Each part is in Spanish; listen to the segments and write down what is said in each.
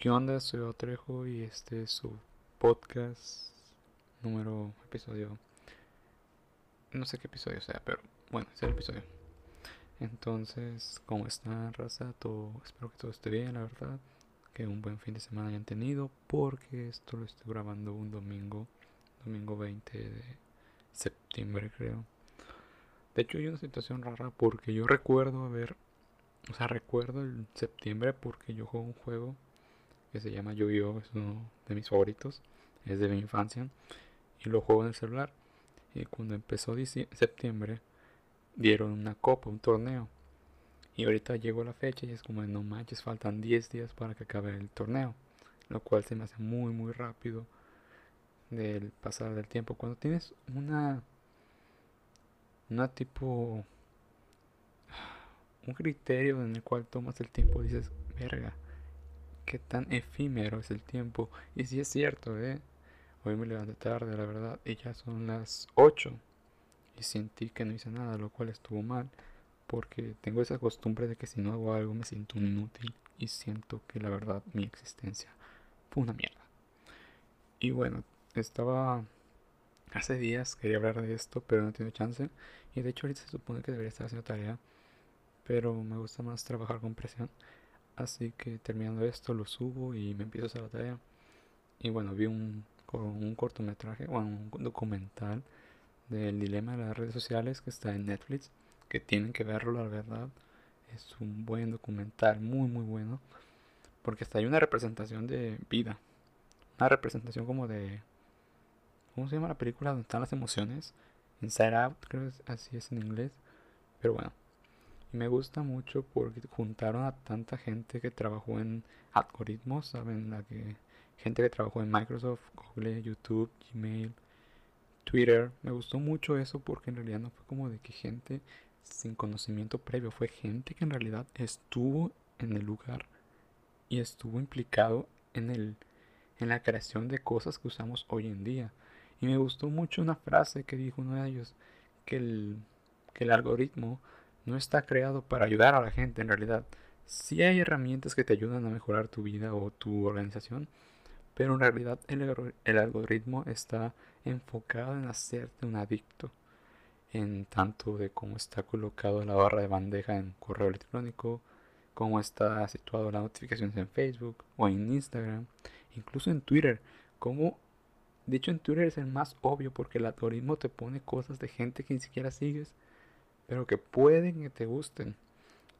¿Qué onda? Soy Otrejo y este es su podcast número episodio. No sé qué episodio sea, pero bueno, es el episodio. Entonces, ¿cómo está raza? Todo, espero que todo esté bien, la verdad. Que un buen fin de semana hayan tenido, porque esto lo estoy grabando un domingo, domingo 20 de septiembre, creo. De hecho, hay una situación rara porque yo recuerdo haber, o sea, recuerdo el septiembre porque yo juego un juego que se llama Yu-Gi-Oh! Es uno de mis favoritos. Es de mi infancia. Y lo juego en el celular. Y cuando empezó septiembre, dieron una copa, un torneo. Y ahorita llegó la fecha y es como, no manches, faltan 10 días para que acabe el torneo. Lo cual se me hace muy, muy rápido del pasar del tiempo. Cuando tienes una, una tipo, un criterio en el cual tomas el tiempo, dices, verga, qué tan efímero es el tiempo. Y si es cierto, ¿eh? Hoy me levanté tarde, la verdad, y ya son las 8. Y sentí que no hice nada, lo cual estuvo mal. Porque tengo esa costumbre de que si no hago algo me siento inútil. Y siento que la verdad mi existencia fue una mierda. Y bueno, estaba... Hace días quería hablar de esto, pero no tengo chance. Y de hecho ahorita se supone que debería estar haciendo tarea. Pero me gusta más trabajar con presión. Así que terminando esto lo subo y me empiezo a hacer la tarea. Y bueno, vi un, un cortometraje, bueno, un documental del dilema de las redes sociales que está en Netflix. Que tienen que verlo, la verdad. Es un buen documental, muy, muy bueno. Porque hasta hay una representación de vida. Una representación como de... ¿Cómo se llama la película donde están las emociones? Inside Out, creo que así es en inglés. Pero bueno, y me gusta mucho porque juntaron a tanta gente que trabajó en algoritmos, ¿saben? La que, gente que trabajó en Microsoft, Google, YouTube, Gmail, Twitter. Me gustó mucho eso porque en realidad no fue como de que gente sin conocimiento previo, fue gente que en realidad estuvo en el lugar y estuvo implicado en el en la creación de cosas que usamos hoy en día. Y me gustó mucho una frase que dijo uno de ellos, que el, que el algoritmo no está creado para ayudar a la gente en realidad. Sí hay herramientas que te ayudan a mejorar tu vida o tu organización, pero en realidad el, algoritmo está enfocado en hacerte un adicto, en tanto de cómo está colocado la barra de bandeja en correo electrónico, cómo está situado las notificaciones en Facebook o en Instagram, incluso en Twitter, como de hecho en Twitter es el más obvio porque el algoritmo te pone cosas de gente que ni siquiera sigues pero que pueden que te gusten.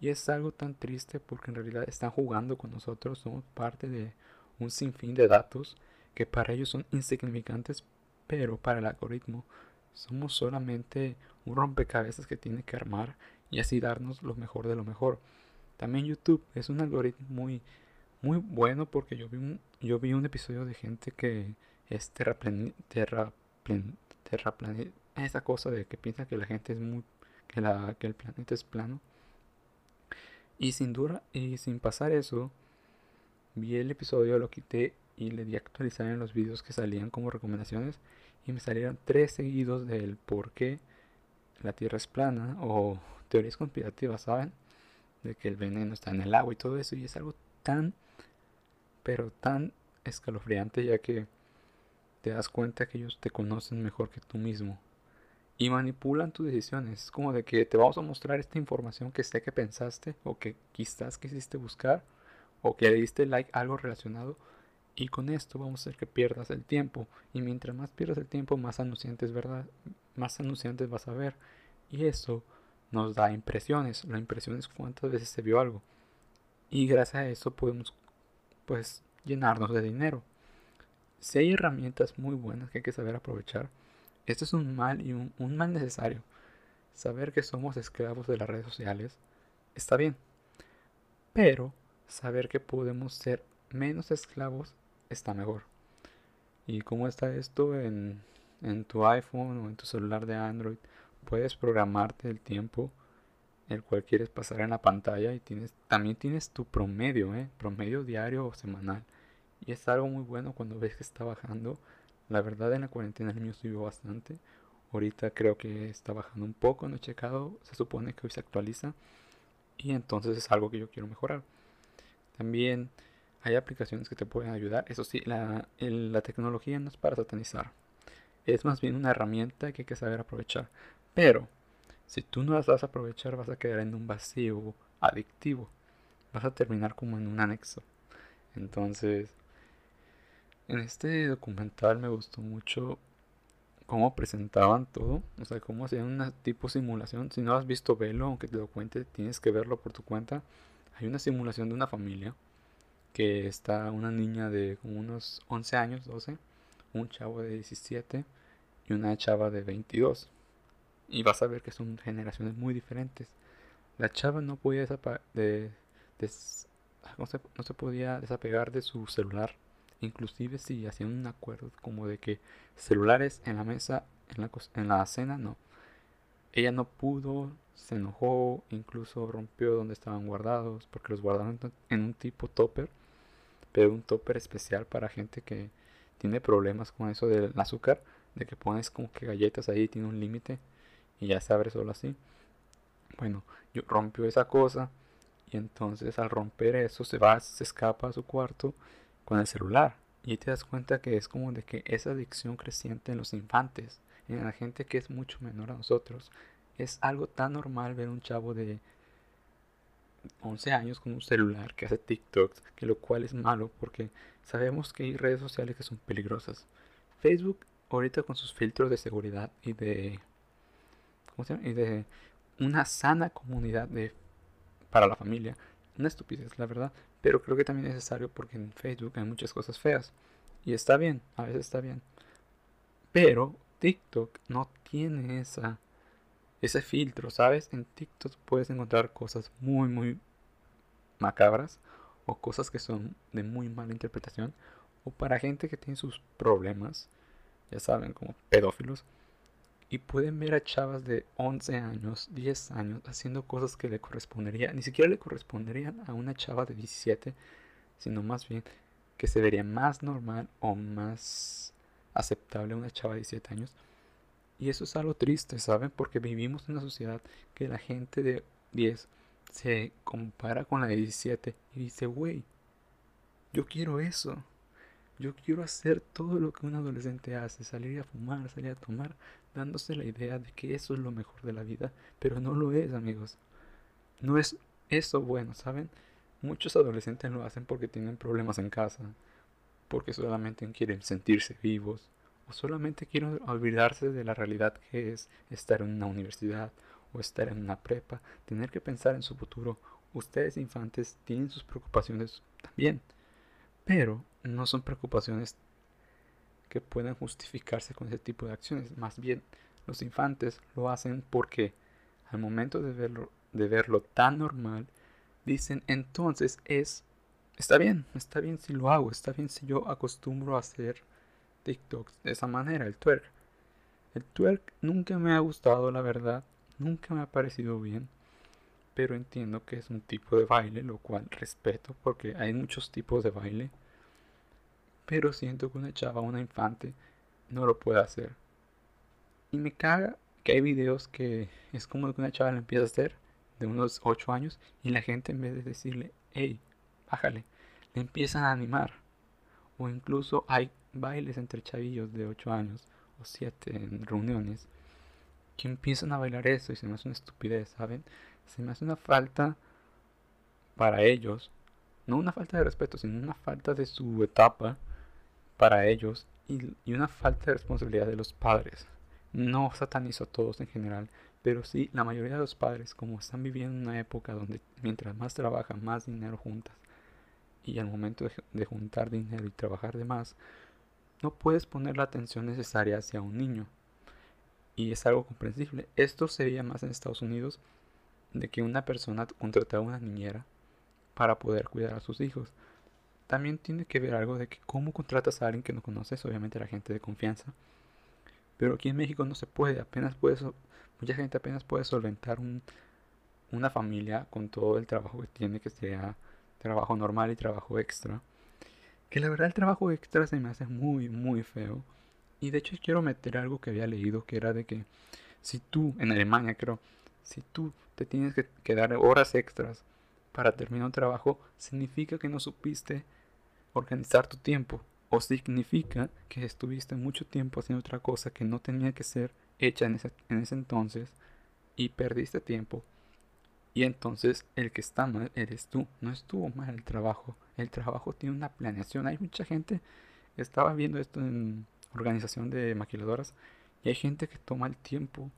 Y es algo tan triste porque en realidad están jugando con nosotros, somos parte de un sinfín de datos que para ellos son insignificantes, pero para el algoritmo somos solamente un rompecabezas que tiene que armar y así darnos lo mejor de lo mejor. También YouTube es un algoritmo muy muy bueno porque yo vi un, yo vi un episodio de gente que es terraplan, terraplan, esa cosa de que piensa que la gente es muy que, la, que el planeta es plano. Y sin duda, y sin pasar eso, vi el episodio, lo quité y le di a actualizar en los vídeos que salían como recomendaciones. Y me salieron tres seguidos del por qué la Tierra es plana o teorías conspirativas, ¿saben? De que el veneno está en el agua y todo eso. Y es algo tan, pero tan escalofriante ya que te das cuenta que ellos te conocen mejor que tú mismo y manipulan tus decisiones. Es como de que te vamos a mostrar esta información que sé que pensaste o que quizás quisiste buscar o que le diste like a algo relacionado y con esto vamos a hacer que pierdas el tiempo. Y mientras más pierdas el tiempo más anunciantes verdad más anunciantes vas a ver. Y eso nos da impresiones. La impresión es cuántas veces se vio algo. Y gracias a eso podemos pues llenarnos de dinero. Si hay herramientas muy buenas que hay que saber aprovechar esto es un mal y un, mal necesario. Saber que somos esclavos de las redes sociales está bien. Pero saber que podemos ser menos esclavos está mejor. ¿Y cómo está esto en, en tu iPhone o en tu celular de Android? Puedes programarte el tiempo el cual quieres pasar en la pantalla y tienes también tienes tu promedio, ¿eh? promedio diario o semanal. Y es algo muy bueno cuando ves que está bajando la verdad en la cuarentena el mío subió bastante. Ahorita creo que está bajando un poco, no he checado, se supone que hoy se actualiza y entonces es algo que yo quiero mejorar. También hay aplicaciones que te pueden ayudar. Eso sí, la, la tecnología no es para satanizar. Es más bien una herramienta que hay que saber aprovechar. Pero, si tú no las vas a aprovechar, vas a quedar en un vacío adictivo. Vas a terminar como en un anexo. Entonces, en este documental me gustó mucho cómo presentaban todo, o sea, cómo hacían una tipo simulación. Si no has visto, velo, aunque te lo cuente, tienes que verlo por tu cuenta. Hay una simulación de una familia que está una niña de como unos 11 años, 12, un chavo de 17 y una chava de 22. Y vas a ver que son generaciones muy diferentes. La chava no podía de, no, se, no se podía desapegar de su celular Inclusive si hacían un acuerdo como de que celulares en la mesa, en la, en la cena, no. Ella no pudo, se enojó, incluso rompió donde estaban guardados, porque los guardaron en un tipo topper, pero un topper especial para gente que tiene problemas con eso del azúcar, de que pones como que galletas ahí, tiene un límite y ya se abre solo así. Bueno, yo rompió esa cosa y entonces al romper eso se va, se escapa a su cuarto con el celular. Y te das cuenta que es como de que esa adicción creciente en los infantes, en la gente que es mucho menor a nosotros, es algo tan normal ver un chavo de 11 años con un celular que hace TikToks, que lo cual es malo porque sabemos que hay redes sociales que son peligrosas. Facebook ahorita con sus filtros de seguridad y de ¿cómo se llama? y de una sana comunidad de para la familia, una estupidez la verdad, pero creo que también es necesario porque en Facebook hay muchas cosas feas. Y está bien, a veces está bien. Pero TikTok no tiene esa, ese filtro, ¿sabes? En TikTok puedes encontrar cosas muy, muy macabras o cosas que son de muy mala interpretación o para gente que tiene sus problemas, ya saben, como pedófilos y pueden ver a chavas de 11 años, 10 años haciendo cosas que le corresponderían, ni siquiera le corresponderían a una chava de 17, sino más bien que se vería más normal o más aceptable a una chava de 17 años. Y eso es algo triste, ¿saben? Porque vivimos en una sociedad que la gente de 10 se compara con la de 17 y dice, güey, yo quiero eso. Yo quiero hacer todo lo que un adolescente hace, salir a fumar, salir a tomar, dándose la idea de que eso es lo mejor de la vida, pero no lo es, amigos. No es eso bueno, ¿saben? Muchos adolescentes lo hacen porque tienen problemas en casa, porque solamente quieren sentirse vivos, o solamente quieren olvidarse de la realidad que es estar en una universidad o estar en una prepa, tener que pensar en su futuro. Ustedes infantes tienen sus preocupaciones también, pero no son preocupaciones que puedan justificarse con ese tipo de acciones. Más bien, los infantes lo hacen porque al momento de verlo, de verlo tan normal, dicen entonces es, está bien, está bien si lo hago, está bien si yo acostumbro a hacer TikToks de esa manera, el twerk. El twerk nunca me ha gustado, la verdad, nunca me ha parecido bien, pero entiendo que es un tipo de baile, lo cual respeto porque hay muchos tipos de baile pero siento que una chava, una infante, no lo puede hacer. Y me caga que hay videos que es como que una chava lo empieza a hacer de unos 8 años y la gente en vez de decirle, hey, bájale, le empiezan a animar. O incluso hay bailes entre chavillos de 8 años o 7 en reuniones que empiezan a bailar eso y se me hace una estupidez, ¿saben? Se me hace una falta para ellos, no una falta de respeto, sino una falta de su etapa para ellos y, una falta de responsabilidad de los padres. No satanizo a todos en general, pero sí la mayoría de los padres, como están viviendo en una época donde mientras más trabajan, más dinero juntas, y al momento de, juntar dinero y trabajar de más, no puedes poner la atención necesaria hacia un niño. Y es algo comprensible. Esto se veía más en Estados Unidos de que una persona contrataba una niñera para poder cuidar a sus hijos también tiene que ver algo de que cómo contratas a alguien que no conoces, obviamente la gente de confianza. Pero aquí en México no se puede, apenas puedes, mucha gente apenas puede solventar una familia con todo el trabajo que tiene, que sea trabajo normal y trabajo extra. Que la verdad el trabajo extra se me hace muy, muy feo. Y de hecho quiero meter algo que había leído, que era de que si tú, en Alemania creo, si tú te tienes que, que dar horas extras para terminar un trabajo, significa que no supiste organizar tu tiempo o significa que estuviste mucho tiempo haciendo otra cosa que no tenía que ser hecha en ese, en ese entonces y perdiste tiempo. Y entonces el que está mal eres tú. No estuvo mal el trabajo. El trabajo tiene una planeación. Hay mucha gente, estaba viendo esto en organización de maquiladoras, y hay gente que toma el tiempo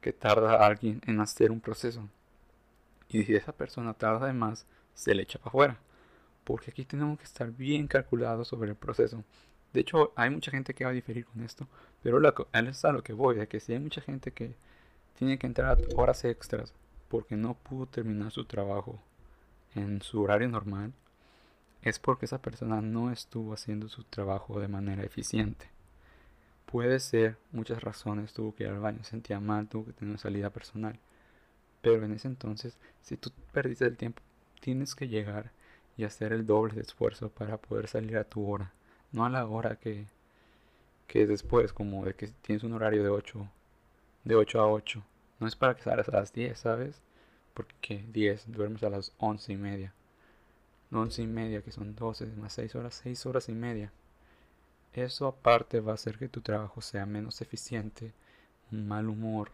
que tarda alguien en hacer un proceso. Y si esa persona tarda de más, se le echa para afuera. Porque aquí tenemos que estar bien calculados sobre el proceso. De hecho, hay mucha gente que va a diferir con esto. Pero es a lo que voy, de que si hay mucha gente que tiene que entrar horas extras porque no pudo terminar su trabajo en su horario normal, es porque esa persona no estuvo haciendo su trabajo de manera eficiente. Puede ser muchas razones, tuvo que ir al baño, sentía mal, tuvo que tener una salida personal. Pero en ese entonces, si tú perdiste el tiempo, tienes que llegar y hacer el doble de esfuerzo para poder salir a tu hora. No a la hora que, que después, como de que tienes un horario de 8, de 8 a 8. No es para que salgas a las 10, ¿sabes? Porque 10, duermes a las 11 y media. 11 y media, que son 12 más 6 horas, 6 horas y media. Eso aparte va a hacer que tu trabajo sea menos eficiente, un mal humor.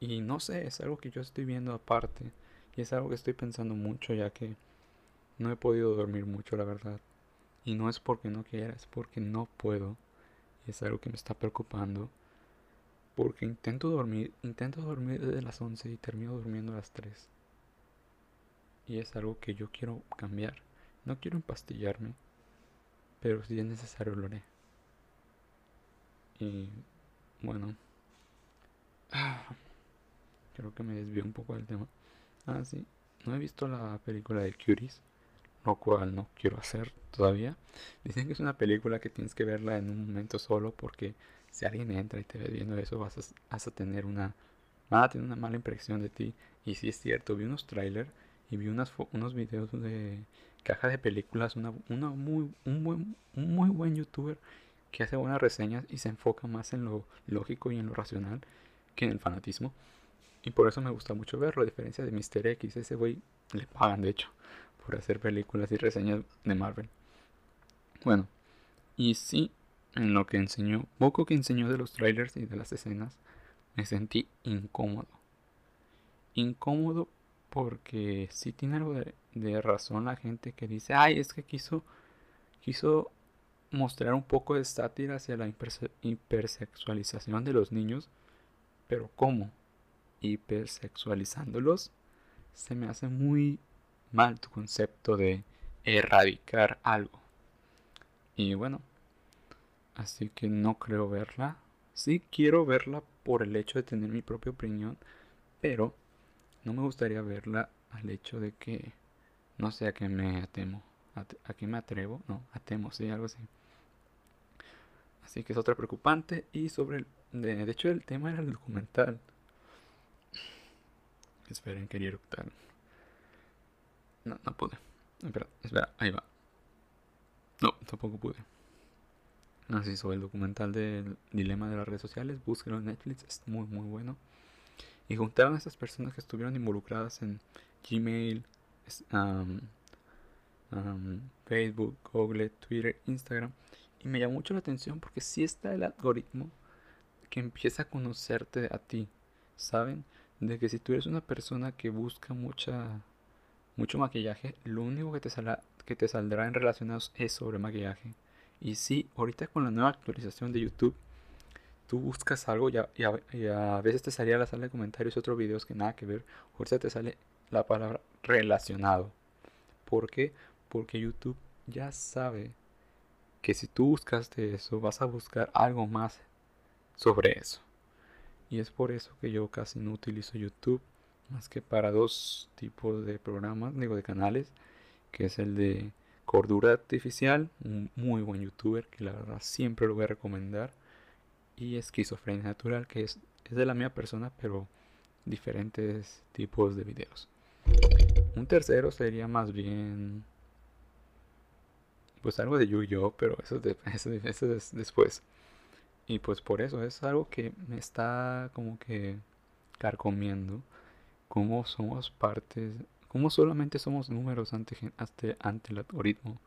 Y no sé, es algo que yo estoy viendo aparte. Y es algo que estoy pensando mucho ya que no he podido dormir mucho, la verdad. Y no es porque no quiera, es porque no puedo. Y es algo que me está preocupando. Porque intento dormir, intento dormir desde las 11 y termino durmiendo a las 3. Y es algo que yo quiero cambiar. No quiero empastillarme, pero si es necesario lo haré. Y bueno, creo que me desvío un poco del tema. Ah, sí, no he visto la película de Cuties, lo cual no quiero hacer todavía. Dicen que es una película que tienes que verla en un momento solo porque si alguien entra y te ve viendo eso vas a, a tener una, a tener una mala impresión de ti. Y si es cierto, vi unos trailers y vi unas, unos videos de caja de películas, una, una muy, un, buen, un muy buen youtuber que hace buenas reseñas y se enfoca más en lo lógico y en lo racional que en el fanatismo. Y por eso me gusta mucho verlo, a diferencia de Mr. X, ese güey le pagan de hecho por hacer películas y reseñas de Marvel. Bueno, y sí, en lo que enseñó, poco que enseñó de los trailers y de las escenas, me sentí incómodo. Incómodo porque sí tiene algo de, razón la gente que dice, ay, es que quiso, quiso mostrar un poco de sátira hacia la hipersexualización de los niños, pero ¿cómo? Hipersexualizándolos, se me hace muy mal tu concepto de erradicar algo. Y bueno, así que no creo verla. Sí quiero verla por el hecho de tener mi propia opinión, pero no me gustaría verla al hecho de que no sé a qué me atemo. A, qué me atrevo, no, atemo, sí, algo así. Así que es otra preocupante. Y sobre el. De, hecho, el tema era el documental. Esperen, quería eructar. No, no pude. Espera, espera, ahí va. No, tampoco pude. Así sobre el documental del dilema de las redes sociales, búsquelo en Netflix, es muy muy bueno y juntaron a estas personas que estuvieron involucradas en Gmail, Facebook, Google, Twitter, Instagram. Y me llamó mucho la atención porque sí está el algoritmo que empieza a conocerte a ti. ¿Saben? De que si tú eres una persona que busca mucha, mucho maquillaje, lo único que te, que te saldrá en relacionados es sobre maquillaje. Y sí, ahorita con la nueva actualización de YouTube tú buscas algo y a, veces te salía la sala de comentarios otros videos que nada que ver. Ahorita te sale la palabra relacionado. ¿Por qué? Porque YouTube ya sabe que si tú buscaste eso, vas a buscar algo más sobre eso. Y es por eso que yo casi no utilizo YouTube más que para dos tipos de programas, digo de canales, que es el de Cordura Artificial, un muy buen youtuber que la verdad siempre lo voy a recomendar y esquizofrenia natural, que es, es de la misma persona, pero diferentes tipos de videos. Un tercero sería más bien pues algo de Yu-Gi-Oh, pero eso, de, eso, es después. Y pues por eso es algo que me está como que carcomiendo. Cómo somos partes, cómo solamente somos números ante, ante, ante el algoritmo.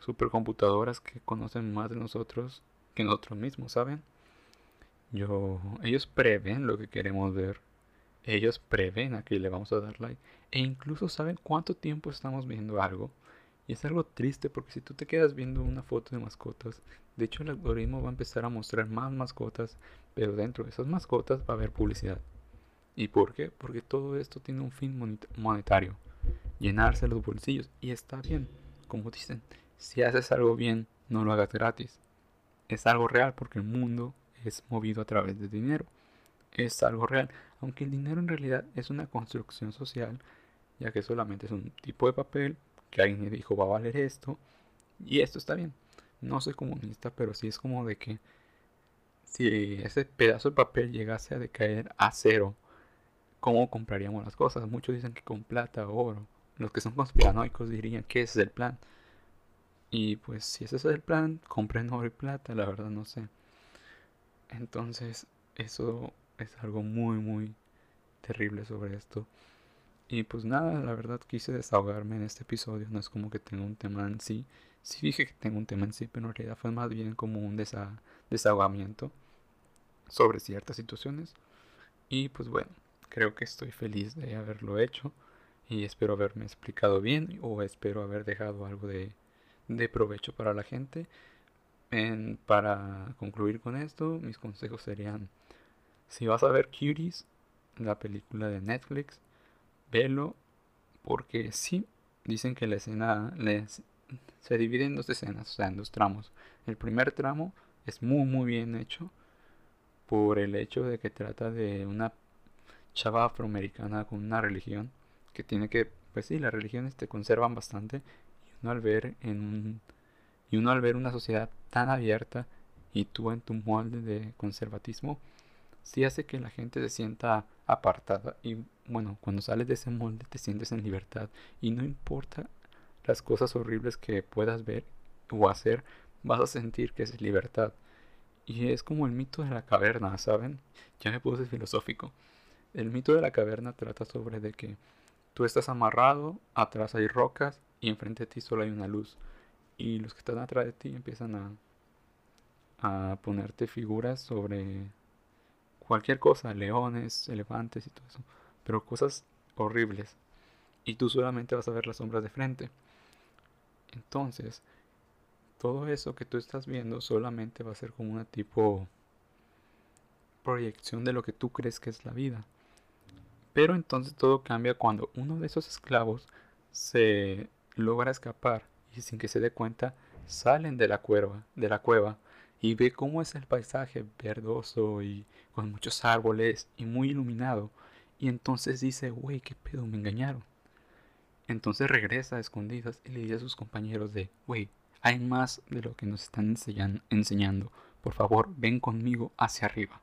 supercomputadoras que conocen más de nosotros que nosotros mismos, ¿saben? Yo, ellos prevén lo que queremos ver. Ellos prevén a qué le vamos a dar like. E incluso saben cuánto tiempo estamos viendo algo. Y es algo triste porque si tú te quedas viendo una foto de mascotas, de hecho el algoritmo va a empezar a mostrar más mascotas, pero dentro de esas mascotas va a haber publicidad. ¿Y por qué? Porque todo esto tiene un fin monetario, llenarse los bolsillos. Y está bien, como dicen, si haces algo bien, no lo hagas gratis. Es algo real porque el mundo es movido a través de dinero. Es algo real, aunque el dinero en realidad es una construcción social, ya que solamente es un tipo de papel que alguien me dijo va a valer esto y esto está bien. No soy comunista, pero sí es como de que si ese pedazo de papel llegase a decaer a cero, ¿cómo compraríamos las cosas? Muchos dicen que con plata oro. Los que son conspiranoicos dirían que ese es el plan. Y pues si ese es el plan, compren oro y plata, la verdad no sé. Entonces, eso es algo muy, muy terrible sobre esto. Y pues nada, la verdad quise desahogarme en este episodio. No es como que tenga un tema en sí. Sí dije que tengo un tema en sí, pero en realidad fue más bien como un desahogamiento sobre ciertas situaciones. Y pues bueno, creo que estoy feliz de haberlo hecho. Y espero haberme explicado bien o espero haber dejado algo de, de provecho para la gente. En, para concluir con esto, mis consejos serían, si vas a ver Cuties, la película de Netflix, velo porque sí, dicen que la escena se divide en dos escenas, o sea, en dos tramos. El primer tramo es muy muy bien hecho por el hecho de que trata de una chava afroamericana con una religión que tiene que, pues sí, las religiones te conservan bastante y uno al ver en un, y uno al ver una sociedad tan abierta y tú en tu molde de conservatismo sí hace que la gente se sienta apartada y bueno, cuando sales de ese molde te sientes en libertad y no importa las cosas horribles que puedas ver o hacer, vas a sentir que es libertad. Y es como el mito de la caverna, ¿saben? Ya me puse filosófico. El mito de la caverna trata sobre de que tú estás amarrado, atrás hay rocas y enfrente de ti solo hay una luz. Y los que están atrás de ti empiezan a, a ponerte figuras sobre cualquier cosa, leones, elefantes y todo eso, pero cosas horribles. Y tú solamente vas a ver las sombras de frente. Entonces, todo eso que tú estás viendo solamente va a ser como una tipo proyección de lo que tú crees que es la vida. Pero entonces todo cambia cuando uno de esos esclavos se logra escapar y sin que se dé cuenta salen de la cueva, de la cueva y ve cómo es el paisaje verdoso y con muchos árboles y muy iluminado. Y entonces dice, güey, qué pedo, me engañaron. Entonces regresa a escondidas y le dice a sus compañeros de, güey, hay más de lo que nos están enseñando. Por favor, ven conmigo hacia arriba.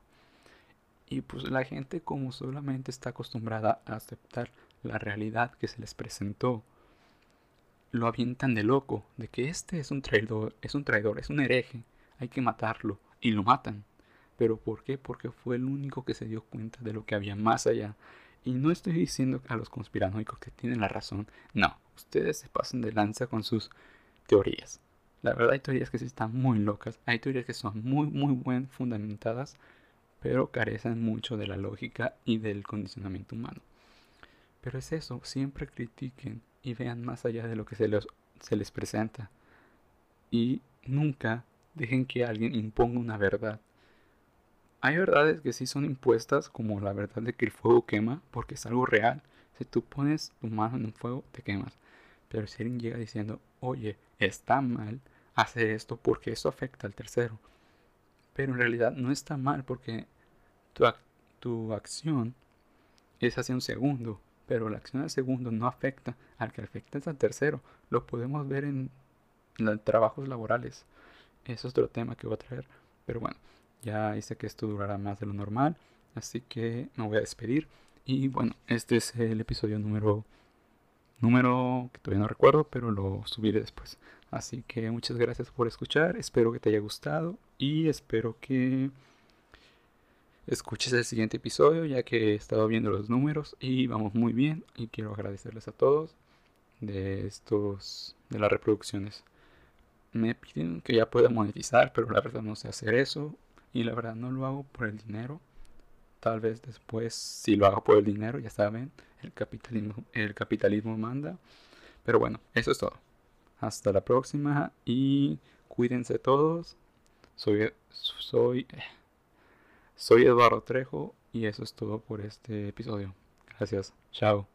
Y pues la gente como solamente está acostumbrada a aceptar la realidad que se les presentó, lo avientan de loco, de que este es un traidor, es un traidor, es un hereje, hay que matarlo. Y lo matan. ¿Pero por qué? Porque fue el único que se dio cuenta de lo que había más allá. Y no estoy diciendo a los conspiranoicos que tienen la razón. No, ustedes se pasan de lanza con sus teorías. La verdad hay teorías que sí están muy locas. Hay teorías que son muy, muy bien fundamentadas. Pero carecen mucho de la lógica y del condicionamiento humano. Pero es eso, siempre critiquen y vean más allá de lo que se les, se les presenta. Y nunca dejen que alguien imponga una verdad. Hay verdades que sí son impuestas, como la verdad de que el fuego quema, porque es algo real. Si tú pones tu mano en un fuego, te quemas. Pero si alguien llega diciendo, oye, está mal hacer esto porque eso afecta al tercero. Pero en realidad no está mal porque tu, tu acción es hacia un segundo. Pero la acción al segundo no afecta al que afecta al tercero. Lo podemos ver en trabajos laborales es otro tema que voy a traer. Pero bueno, ya dice que esto durará más de lo normal. Así que me voy a despedir. Y bueno, este es el episodio número. Número que todavía no recuerdo, pero lo subiré después. Así que muchas gracias por escuchar. Espero que te haya gustado. Y espero que escuches el siguiente episodio, ya que he estado viendo los números y vamos muy bien. Y quiero agradecerles a todos de estos de las reproducciones. me piden que ya pueda monetizar, pero la verdad no sé hacer eso. Y la verdad no lo hago por el dinero. Tal vez después, si lo hago por el dinero, ya saben, el capitalismo, el capitalismo manda. Pero bueno, eso es todo. Hasta la próxima y cuídense todos. Soy, soy, soy Eduardo Trejo y eso es todo por este episodio. Gracias. Chao.